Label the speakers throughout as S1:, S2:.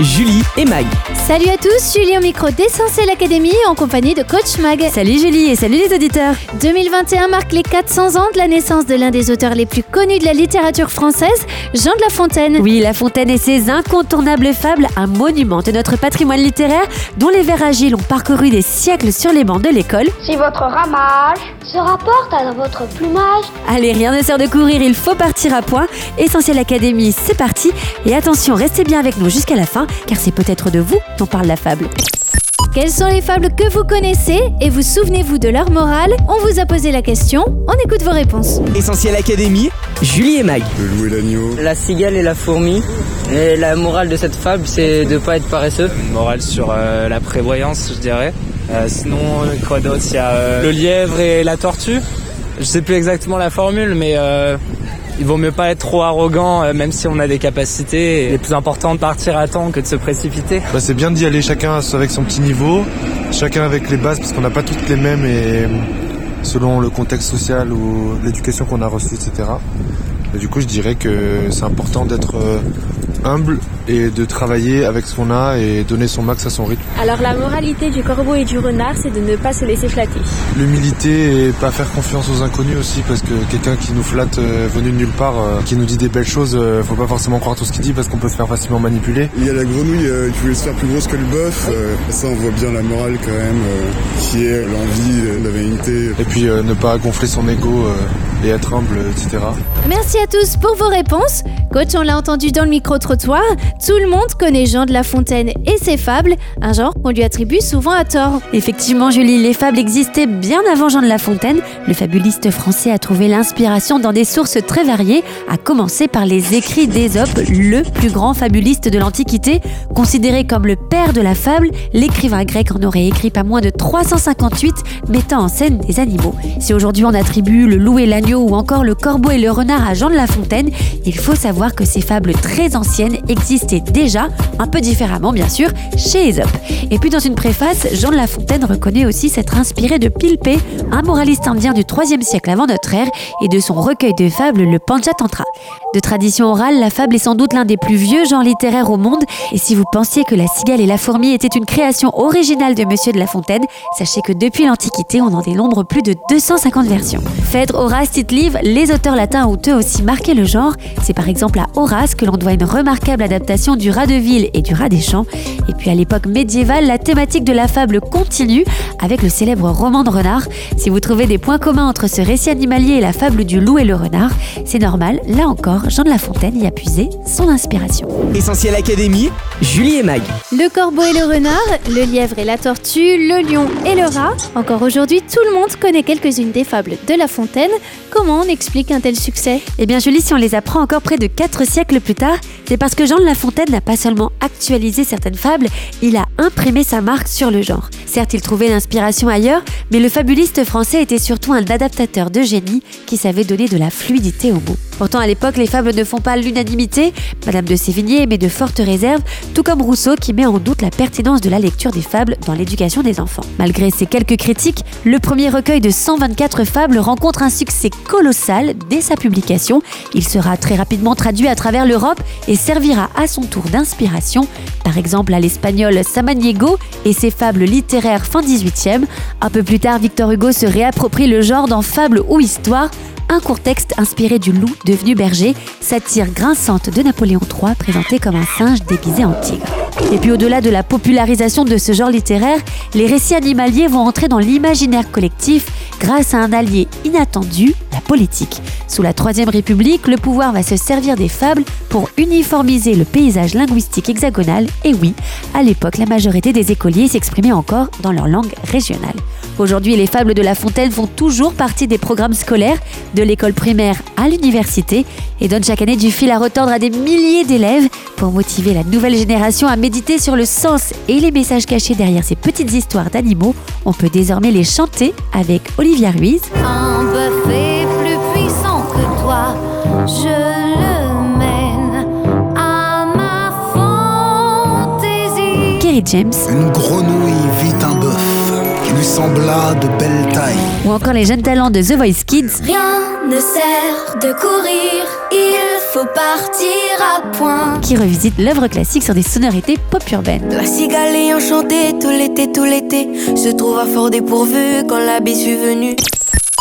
S1: Julie et Mag.
S2: Salut à tous, Julie au micro d'Essentiel Academy en compagnie de Coach Mag.
S3: Salut Julie et salut les auditeurs
S2: 2021 marque les 400 ans de la naissance de l'un des auteurs les plus connus de la littérature française, Jean de La Fontaine.
S3: Oui, La Fontaine et ses incontournables fables, un monument de notre patrimoine littéraire dont les vers agiles ont parcouru des siècles sur les bancs de l'école.
S4: Si votre ramage se rapporte à votre plumage,
S3: Allez, rien ne sert de courir, il faut partir à point. Essentiel Académie, c'est parti Et attention, restez bien avec nous jusqu'à la fin, car c'est peut-être de vous dont parle la fable.
S2: Quelles sont les fables que vous connaissez et vous souvenez-vous de leur morale On vous a posé la question, on écoute vos réponses.
S1: Essentiel Académie. Julie et Mag.
S5: Le loup et l'agneau.
S6: La cigale et la fourmi. Et la morale de cette fable, c'est de pas être paresseux.
S7: Une morale sur euh, la prévoyance, je dirais. Euh, sinon, euh, quoi d'autre? Il y a euh, le lièvre et la tortue. Je sais plus exactement la formule, mais euh, il vaut mieux pas être trop arrogant, euh, même si on a des capacités. Il est plus important de partir à temps que de se précipiter.
S5: Bah, c'est bien d'y aller chacun avec son petit niveau, chacun avec les bases parce qu'on n'a pas toutes les mêmes et selon le contexte social ou l'éducation qu'on a reçue, etc. Et du coup, je dirais que c'est important d'être euh, humble et de travailler avec ce qu'on a et donner son max à son rythme.
S8: Alors la moralité du corbeau et du renard, c'est de ne pas se laisser flatter.
S5: L'humilité et pas faire confiance aux inconnus aussi parce que quelqu'un qui nous flatte euh, venu de nulle part, euh, qui nous dit des belles choses, euh, faut pas forcément croire tout ce qu'il dit parce qu'on peut se faire facilement manipuler.
S9: Il y a la grenouille euh, qui voulait se faire plus grosse que le bœuf. euh, ça, on voit bien la morale quand même, euh, qui est l'envie, euh, la vanité.
S5: Et puis euh, ne pas gonfler son ego euh, et être humble, etc.
S2: Merci à tous pour vos réponses. Coach, on l'a entendu dans le micro-trottoir, tout le monde connaît Jean de La Fontaine et ses fables, un genre qu'on lui attribue souvent à tort.
S3: Effectivement, Julie, les fables existaient bien avant Jean de La Fontaine. Le fabuliste français a trouvé l'inspiration dans des sources très variées, à commencer par les écrits d'Ésope, le plus grand fabuliste de l'Antiquité. Considéré comme le père de la fable, l'écrivain grec en aurait écrit pas moins de 358, mettant en scène des animaux. Si aujourd'hui on attribue le loup et l'agneau ou encore le corbeau et le renard à Jean de La Fontaine, il faut savoir que ces fables très anciennes existaient déjà, un peu différemment bien sûr, chez Ésope. Et puis dans une préface, Jean de La Fontaine reconnaît aussi s'être inspiré de Pilpé, un moraliste indien du 3e siècle avant notre ère, et de son recueil de fables, le Panchatantra. De tradition orale, la fable est sans doute l'un des plus vieux genres littéraires au monde, et si vous pensiez que la cigale et la fourmi étaient une création originale de Monsieur de La Fontaine, sachez que depuis l'Antiquité, on en dénombre plus de 250 versions. Phèdre, Horace, Tite-Live, les auteurs latins ont eux aussi marqué le genre. C'est par exemple à Horace que l'on doit une remarquable adaptation du rat de ville et du rat des champs. Et puis à l'époque médiévale, la thématique de la fable continue avec le célèbre roman de renard. Si vous trouvez des points communs entre ce récit animalier et la fable du loup et le renard, c'est normal, là encore, Jean de La Fontaine y a puisé son inspiration.
S1: Essentiel Académie. Julie et Mag.
S2: Le corbeau et le renard, le lièvre et la tortue, le lion et le rat. Encore aujourd'hui, tout le monde connaît quelques-unes des fables de La Fontaine. Comment on explique un tel succès?
S3: Eh bien Julie, si on les apprend encore près de 4 siècles plus tard, c'est parce que Jean de La Fontaine n'a pas seulement actualisé certaines fables, il a imprimé sa marque sur le genre. Certes, il trouvait l'inspiration ailleurs, mais le fabuliste français était surtout un adaptateur de génie qui savait donner de la fluidité aux mots. Pourtant, à l'époque, les fables ne font pas l'unanimité. Madame de Sévigné émet de fortes réserves, tout comme Rousseau qui met en doute la pertinence de la lecture des fables dans l'éducation des enfants. Malgré ces quelques critiques, le premier recueil de 124 fables rencontre un succès colossal dès sa publication. Il sera très rapidement traduit à travers l'Europe et servira à son tour d'inspiration, par exemple à l'espagnol Samaniego et ses fables littéraires fin 18e. Un peu plus tard, Victor Hugo se réapproprie le genre dans Fables ou Histoire, un court texte inspiré du loup devenu berger, satire grinçante de Napoléon III présenté comme un singe déguisé en tigre. Et puis au-delà de la popularisation de ce genre littéraire, les récits animaliers vont entrer dans l'imaginaire collectif grâce à un allié inattendu, la politique. Sous la Troisième République, le pouvoir va se servir des fables pour uniformiser le paysage linguistique hexagonal. Et oui, à l'époque, la majorité des écoliers s'exprimaient encore dans leur langue régionale. Aujourd'hui, les fables de La Fontaine font toujours partie des programmes scolaires, de l'école primaire à l'université, et donnent chaque année du fil à retordre à des milliers d'élèves pour motiver la nouvelle génération à méditer sur le sens et les messages cachés derrière ces petites histoires d'animaux. On peut désormais les chanter avec Olivia Ruiz,
S4: un bœuf est plus puissant que toi. Je le mène à ma fantaisie.
S3: Kerry James,
S10: Une grenouille
S11: sembla de belle taille.
S3: Ou encore les jeunes talents de The Voice Kids.
S4: Rien ne sert de courir, il faut partir à point.
S3: Qui revisite l'œuvre classique sur des sonorités pop urbaines.
S12: La cigale ayant chanté tout l'été, tout l'été, se trouve à fort dépourvu quand la bise fut venue.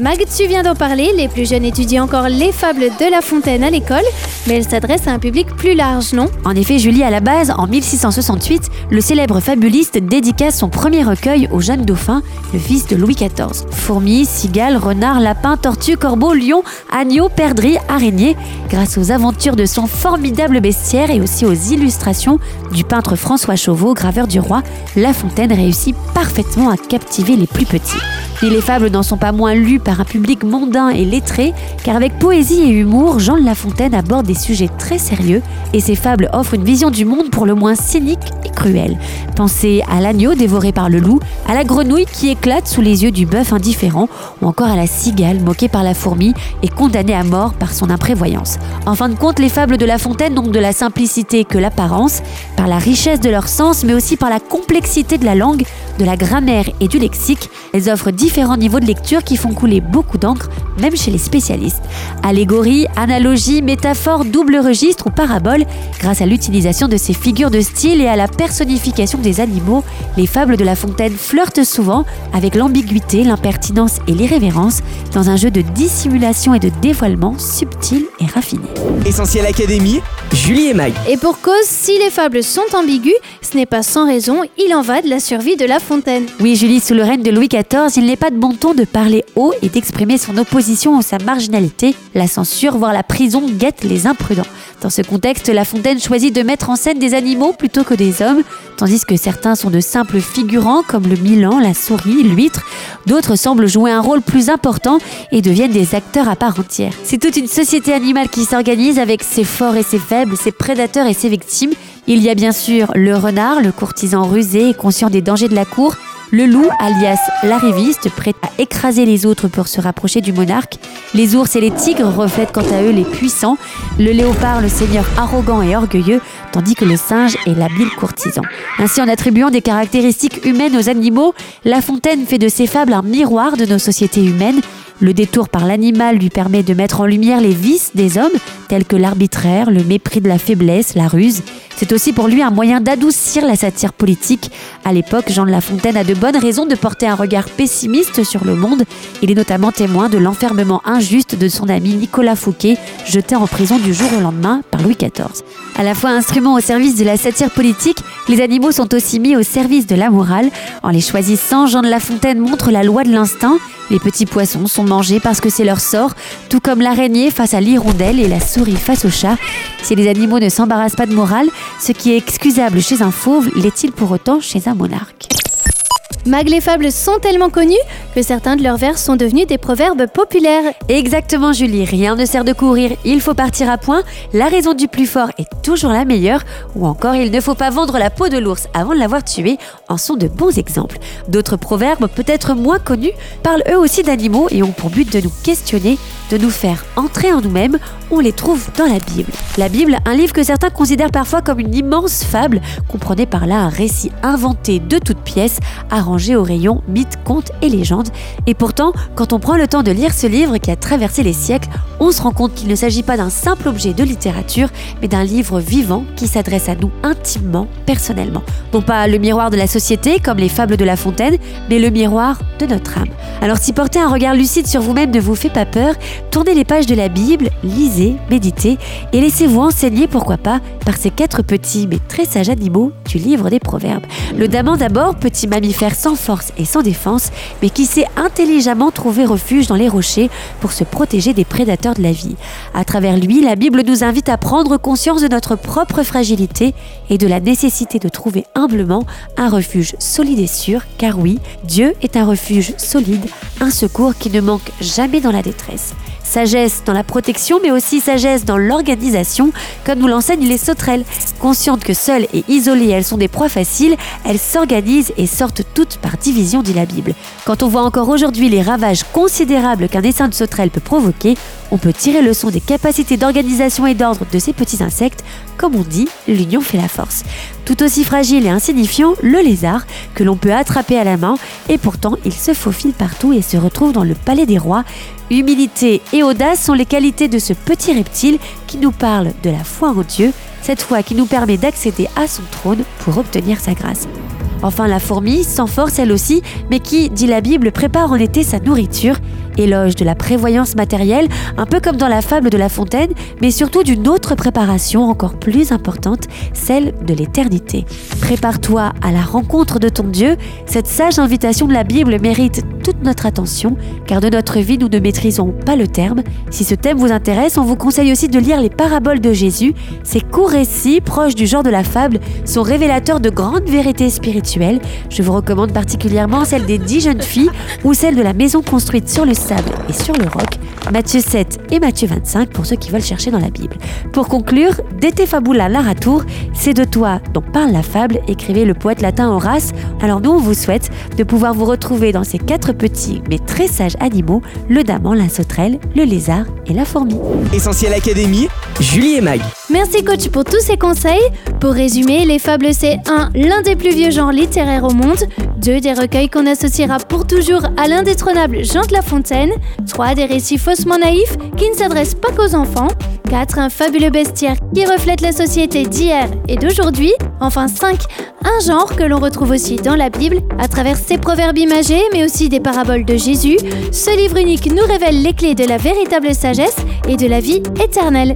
S2: Mag, tu viens d'en parler, les plus jeunes étudient encore les fables de La Fontaine à l'école, mais elles s'adressent à un public plus large, non?
S3: En effet, Julie, à la base, en 1668, le célèbre fabuliste dédica son premier recueil au jeune dauphin, le fils de Louis XIV. Fourmis, cigales, renards, lapins, tortues, corbeaux, lions, agneaux, perdrix, araignées, grâce aux aventures de son formidable bestiaire et aussi aux illustrations du peintre François Chauveau, graveur du roi, La Fontaine réussit parfaitement à captiver les plus petits. Et les fables n'en sont pas moins lues par un public mondain et lettré, car avec poésie et humour, Jean de La Fontaine aborde des sujets très sérieux et ses fables offrent une vision du monde pour le moins cynique et cruelle. Pensez à l'agneau dévoré par le loup, à la grenouille qui éclate sous les yeux du bœuf indifférent, ou encore à la cigale moquée par la fourmi et condamnée à mort par son imprévoyance. En fin de compte, les fables de La Fontaine n'ont de la simplicité que l'apparence, par la richesse de leur sens, mais aussi par la complexité de la langue, de la grammaire et du lexique. Elles offrent différents niveaux de lecture qui font couler beaucoup d'encre, même chez les spécialistes. Allégorie, analogie, métaphore, double registre ou parabole, grâce à l'utilisation de ces figures de style et à la personnification des animaux, les fables de La Fontaine flirtent souvent avec l'ambiguïté, l'impertinence et l'irrévérence dans un jeu de dissimulation et de dévoilement subtil et raffiné.
S1: Essentiel Académie, Julie et Mag.
S2: Et pour cause, si les fables sont ambiguës, ce n'est pas sans raison, il en va de la survie de La Fontaine.
S3: Oui, Julie, sous le règne de Louis XIV, il n'est pas de bon ton de parler haut et d'exprimer son opposition ou sa marginalité. La censure, voire la prison, guette les imprudents. Dans ce contexte, La Fontaine choisit de mettre en scène des animaux plutôt que des hommes, tandis que certains sont de simples figurants comme le milan, la souris, l'huître. D'autres semblent jouer un rôle plus important et deviennent des acteurs à part entière. C'est toute une société animale qui s'organise avec ses forts et ses faibles, ses prédateurs et ses victimes. Il y a bien sûr le renard, le courtisan rusé et conscient des dangers de la cour, le loup, alias l'arriviste, prêt à écraser les autres pour se rapprocher du monarque. Les ours et les tigres reflètent quant à eux les puissants. Le léopard, le seigneur arrogant et orgueilleux, tandis que le singe est l'habile courtisan. Ainsi, en attribuant des caractéristiques humaines aux animaux, La Fontaine fait de ses fables un miroir de nos sociétés humaines. Le détour par l'animal lui permet de mettre en lumière les vices des hommes, tels que l'arbitraire, le mépris de la faiblesse, la ruse. C'est aussi pour lui un moyen d'adoucir la satire politique. À l'époque, Jean de La Fontaine a de bonnes raisons de porter un regard pessimiste sur le monde. Il est notamment témoin de l'enfermement injuste de son ami Nicolas Fouquet, jeté en prison du jour au lendemain par Louis XIV. À la fois instrument au service de la satire politique, les animaux sont aussi mis au service de la morale. En les choisissant, Jean de La Fontaine montre la loi de l'instinct. Les petits poissons sont mangés parce que c'est leur sort, tout comme l'araignée face à l'hirondelle et la souris face au chat. Si les animaux ne s'embarrassent pas de morale, ce qui est excusable chez un fauve l'est-il pour autant chez un monarque?
S2: Mag, les fables sont tellement connues que certains de leurs vers sont devenus des proverbes populaires.
S3: Exactement Julie, rien ne sert de courir, il faut partir à point, la raison du plus fort est toujours la meilleure, ou encore il ne faut pas vendre la peau de l'ours avant de l'avoir tué, en sont de bons exemples. D'autres proverbes, peut-être moins connus, parlent eux aussi d'animaux et ont pour but de nous questionner, de nous faire entrer en nous-mêmes, on les trouve dans la Bible. La Bible, un livre que certains considèrent parfois comme une immense fable, comprenez par là un récit inventé de toutes pièces, arrangé au rayon mythes, contes et légendes. Et pourtant, quand on prend le temps de lire ce livre qui a traversé les siècles, on se rend compte qu'il ne s'agit pas d'un simple objet de littérature, mais d'un livre vivant qui s'adresse à nous intimement, personnellement. Non pas le miroir de la société, comme les fables de La Fontaine, mais le miroir de notre âme. Alors si porter un regard lucide sur vous-même ne vous fait pas peur, tournez les pages de la Bible, lisez, méditez et laissez-vous enseigner, pourquoi pas, par ces quatre petits mais très sages animaux du livre des Proverbes. Le daman d'abord, petit mammifère sans force et sans défense, mais qui sait intelligemment trouver refuge dans les rochers pour se protéger des prédateurs de la vie. À travers lui, la Bible nous invite à prendre conscience de notre propre fragilité et de la nécessité de trouver humblement un refuge solide et sûr, car oui, Dieu est un refuge solide, un secours qui ne manque jamais dans la détresse. Sagesse dans la protection, mais aussi sagesse dans l'organisation, comme nous l'enseignent les sauterelles. Conscientes que seules et isolées elles sont des proies faciles, elles s'organisent et sortent toutes par division, dit la Bible. Quand on voit encore aujourd'hui les ravages considérables qu'un essaim de sauterelles peut provoquer, on peut tirer leçon des capacités d'organisation et d'ordre de ces petits insectes. Comme on dit, l'union fait la force. Tout aussi fragile et insignifiant, le lézard, que l'on peut attraper à la main, et pourtant il se faufile partout et se retrouve dans le palais des rois. Humilité et audace sont les qualités de ce petit reptile qui nous parle de la foi en Dieu, cette foi qui nous permet d'accéder à son trône pour obtenir sa grâce. Enfin, la fourmi, sans force elle aussi, mais qui, dit la Bible, prépare en été sa nourriture, éloge de la prévoyance matérielle, un peu comme dans la fable de La Fontaine, mais surtout d'une autre préparation encore plus importante, celle de l'éternité. Prépare-toi à la rencontre de ton Dieu, cette sage invitation de la Bible mérite notre attention, car de notre vie nous ne maîtrisons pas le terme. Si ce thème vous intéresse, on vous conseille aussi de lire les paraboles de Jésus. Ces courts récits, proches du genre de la fable, sont révélateurs de grandes vérités spirituelles. Je vous recommande particulièrement celle des dix jeunes filles ou celle de la maison construite sur le sable et sur le roc, Matthieu 7 et Matthieu 25 pour ceux qui veulent chercher dans la Bible. Pour conclure, De te fabula narratur, c'est de toi dont parle la fable, écrivait le poète latin Horace. Alors nous, on vous souhaite de pouvoir vous retrouver dans ces quatre petits mais très sages animaux, le daman, la sauterelle, le lézard et la fourmi.
S1: Essentiel Académie, Julie et Mag.
S2: Merci coach pour tous ces conseils. Pour résumer, les fables c'est 1. L'un des plus vieux genres littéraires au monde. 2. Des recueils qu'on associera pour toujours à l'indétrônable Jean de La Fontaine. 3. Des récits faussement naïfs qui ne s'adressent pas qu'aux enfants. 4. Un fabuleux bestiaire qui reflète la société d'hier et d'aujourd'hui. Enfin 5. Un genre que l'on retrouve aussi dans la Bible à travers ses proverbes imagés mais aussi des paraboles de Jésus. Ce livre unique nous révèle les clés de la véritable sagesse et de la vie éternelle.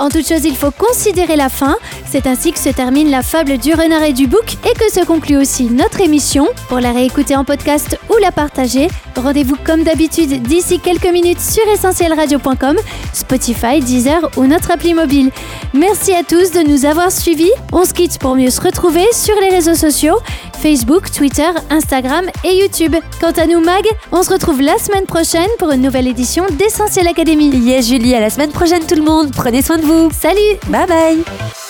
S2: En toute chose, il faut considérer la fin. C'est ainsi que se termine la fable du renard et du bouc et que se conclut aussi notre émission. Pour la réécouter en podcast ou la partager, rendez-vous comme d'habitude d'ici quelques minutes sur essentielradio.com, Spotify, Deezer ou notre appli mobile. Merci à tous de nous avoir suivis. On se quitte pour mieux se retrouver sur les réseaux sociaux Facebook, Twitter, Instagram et YouTube. Quant à nous, Mag, on se retrouve la semaine prochaine pour une nouvelle édition d'Essentiel Académie.
S3: Yes, Julie, à la semaine prochaine tout le monde. Prenez soin de vous.
S2: Salut
S3: Bye bye